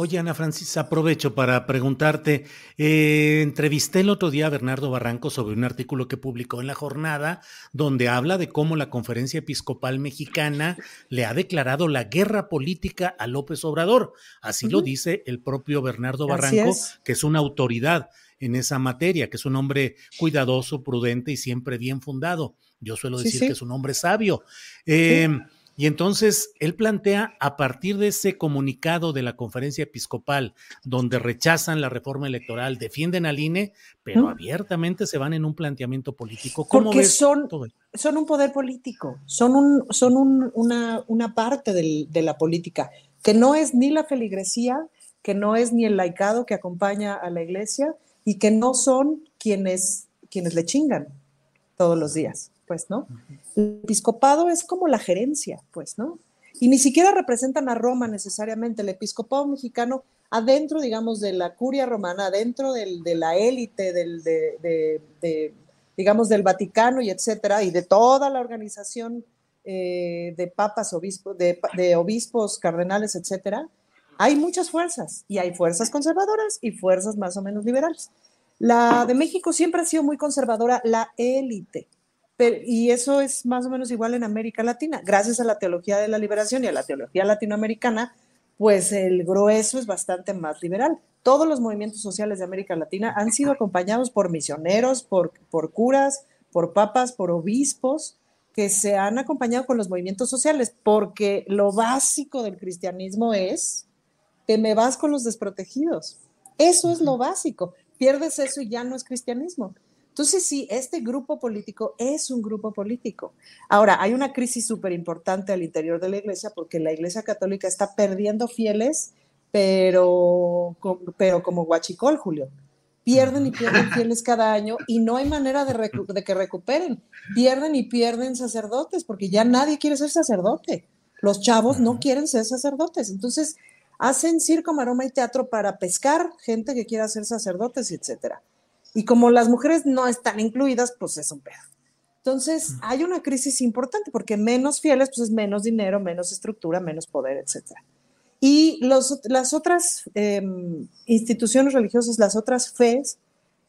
Oye, Ana Francis, aprovecho para preguntarte. Eh, entrevisté el otro día a Bernardo Barranco sobre un artículo que publicó en la jornada donde habla de cómo la Conferencia Episcopal Mexicana le ha declarado la guerra política a López Obrador. Así lo dice el propio Bernardo Barranco, es. que es una autoridad en esa materia, que es un hombre cuidadoso, prudente y siempre bien fundado. Yo suelo Sí, decir sí. que es un hombre sabio. Eh, y entonces él plantea, a partir de ese comunicado de la conferencia episcopal, donde rechazan la reforma electoral, defienden al INE, pero ¿Mm? abiertamente se van en un planteamiento político. ¿Cómo Porque ves son, todo esto? son un poder político, son, un, son un- una, una parte del- de la política, que no es ni la feligresía, que no es ni el laicado que acompaña a la iglesia y que no son quienes, quienes le chingan todos los días, pues, ¿no? El episcopado es como la gerencia, pues, ¿no? Y ni siquiera representan a Roma necesariamente. El episcopado mexicano, adentro, digamos, de la curia romana, adentro del- de la élite, del, de, de- de, digamos, del Vaticano y etcétera, y de toda la organización eh, de papas, obispos, de, de obispos, cardenales, etcétera, hay muchas fuerzas, y hay fuerzas conservadoras y fuerzas más o menos liberales. La de México siempre ha sido muy conservadora, la élite. Pero- y eso es más o menos igual en América Latina. Gracias a la teología de la liberación y a la teología latinoamericana, pues el grueso es bastante más liberal. Todos los movimientos sociales de América Latina han sido acompañados por misioneros, por, por curas, por papas, por obispos, que se han acompañado con los movimientos sociales, porque lo básico del cristianismo es que me vas con los desprotegidos. Eso es lo básico. Pierdes eso y ya no es cristianismo. Entonces, sí, este grupo político es un grupo político. Ahora, hay una crisis súper importante al interior de la iglesia porque la iglesia católica está perdiendo fieles, pero, pero como guachicol, Julio. Pierden y pierden fieles cada año y no hay manera de, recu- de que recuperen. Pierden y pierden sacerdotes porque ya nadie quiere ser sacerdote. Los chavos no quieren ser sacerdotes. Entonces, hacen circo, maroma y teatro para pescar gente que quiera ser sacerdotes, etcétera. Y como las mujeres no están incluidas, pues es un pedo. Entonces, hay una crisis importante porque menos fieles, pues es menos dinero, menos estructura, menos poder, etcétera. Y los, las otras eh, instituciones religiosas, las otras fes,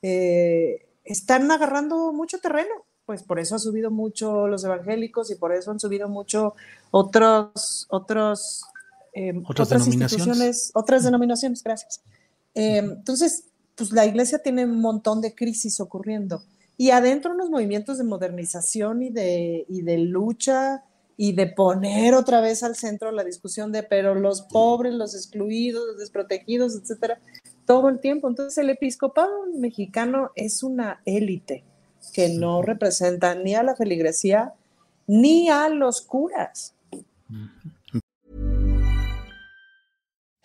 eh, están agarrando mucho terreno. Pues por eso ha subido mucho los evangélicos y por eso han subido mucho otros, otros, eh, Otras otras denominaciones. instituciones, otras denominaciones, gracias. Eh, entonces, pues la iglesia tiene un montón de crisis ocurriendo. Y adentro unos movimientos de modernización y de, y de lucha y de poner otra vez al centro la discusión de, pero los pobres, los excluidos, los desprotegidos, etcétera, todo el tiempo. Entonces, el episcopado mexicano es una élite que no representa ni a la feligresía ni a los curas.